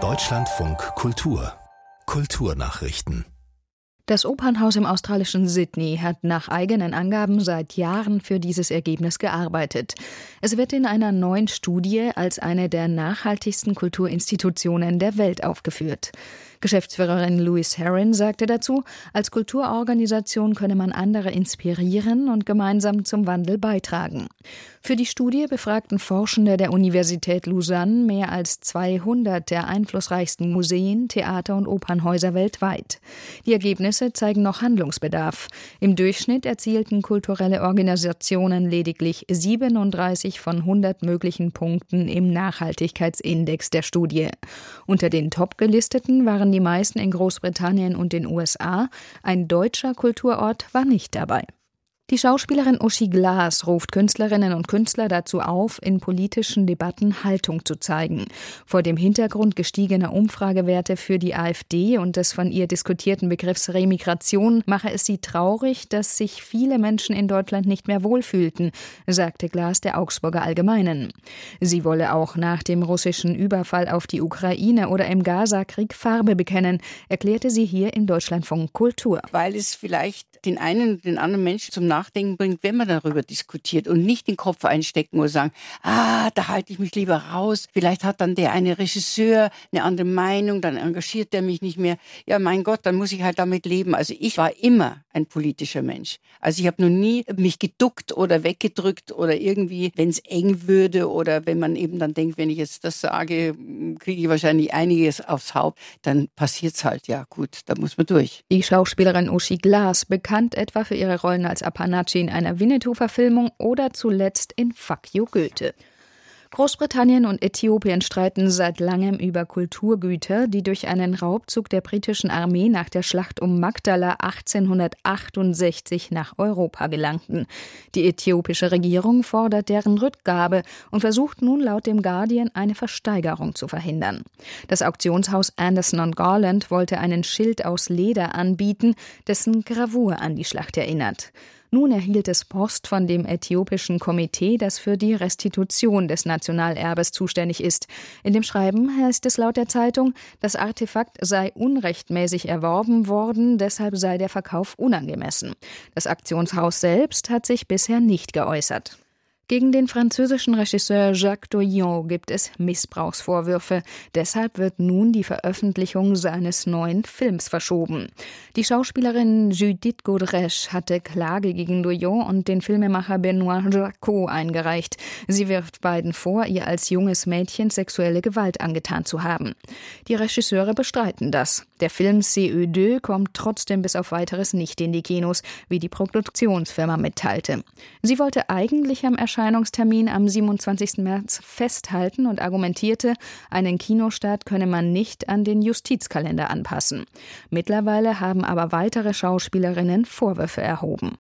Deutschlandfunk Kultur Kulturnachrichten das Opernhaus im australischen Sydney hat nach eigenen Angaben seit Jahren für dieses Ergebnis gearbeitet. Es wird in einer neuen Studie als eine der nachhaltigsten Kulturinstitutionen der Welt aufgeführt. Geschäftsführerin Louise Herron sagte dazu, als Kulturorganisation könne man andere inspirieren und gemeinsam zum Wandel beitragen. Für die Studie befragten Forschende der Universität Lausanne mehr als 200 der einflussreichsten Museen, Theater und Opernhäuser weltweit. Die Ergebnisse zeigen noch Handlungsbedarf. Im Durchschnitt erzielten kulturelle Organisationen lediglich 37 von 100 möglichen Punkten im Nachhaltigkeitsindex der Studie. Unter den Top-Gelisteten waren waren die meisten in Großbritannien und den USA, ein deutscher Kulturort war nicht dabei. Die Schauspielerin Uschi Glas ruft Künstlerinnen und Künstler dazu auf, in politischen Debatten Haltung zu zeigen. Vor dem Hintergrund gestiegener Umfragewerte für die AfD und des von ihr diskutierten Begriffs Remigration mache es sie traurig, dass sich viele Menschen in Deutschland nicht mehr wohlfühlten, sagte Glas der Augsburger Allgemeinen. Sie wolle auch nach dem russischen Überfall auf die Ukraine oder im Gaza-Krieg Farbe bekennen, erklärte sie hier in Deutschlandfunk Kultur. Weil es vielleicht den einen und den anderen Menschen zum Nachdenken bringt, wenn man darüber diskutiert und nicht den Kopf einstecken oder sagen, ah, da halte ich mich lieber raus. Vielleicht hat dann der eine Regisseur eine andere Meinung, dann engagiert er mich nicht mehr. Ja, mein Gott, dann muss ich halt damit leben. Also ich war immer ein politischer Mensch. Also ich habe noch nie mich geduckt oder weggedrückt oder irgendwie, wenn es eng würde oder wenn man eben dann denkt, wenn ich jetzt das sage, kriege ich wahrscheinlich einiges aufs Haupt, dann passiert es halt. Ja, gut, da muss man durch. Die Schauspielerin Uschi Glas, bekannt etwa für ihre Rollen als Carnacci in einer Winnetou-Verfilmung oder zuletzt in Fuck You Goethe. Großbritannien und Äthiopien streiten seit langem über Kulturgüter, die durch einen Raubzug der britischen Armee nach der Schlacht um Magdala 1868 nach Europa gelangten. Die äthiopische Regierung fordert deren Rückgabe und versucht nun laut dem Guardian eine Versteigerung zu verhindern. Das Auktionshaus Anderson Garland wollte einen Schild aus Leder anbieten, dessen Gravur an die Schlacht erinnert. Nun erhielt es Post von dem äthiopischen Komitee, das für die Restitution des Nationalerbes zuständig ist. In dem Schreiben heißt es laut der Zeitung, das Artefakt sei unrechtmäßig erworben worden, deshalb sei der Verkauf unangemessen. Das Aktionshaus selbst hat sich bisher nicht geäußert. Gegen den französischen Regisseur Jacques Doyon gibt es Missbrauchsvorwürfe. Deshalb wird nun die Veröffentlichung seines neuen Films verschoben. Die Schauspielerin Judith Godrèche hatte Klage gegen Doyon und den Filmemacher Benoit Jacot eingereicht. Sie wirft beiden vor, ihr als junges Mädchen sexuelle Gewalt angetan zu haben. Die Regisseure bestreiten das. Der Film CE2 kommt trotzdem bis auf weiteres nicht in die Kinos, wie die Produktionsfirma mitteilte. Sie wollte eigentlich am Erscheinen Erscheinungstermin am 27. März festhalten und argumentierte, einen Kinostart könne man nicht an den Justizkalender anpassen. Mittlerweile haben aber weitere Schauspielerinnen Vorwürfe erhoben.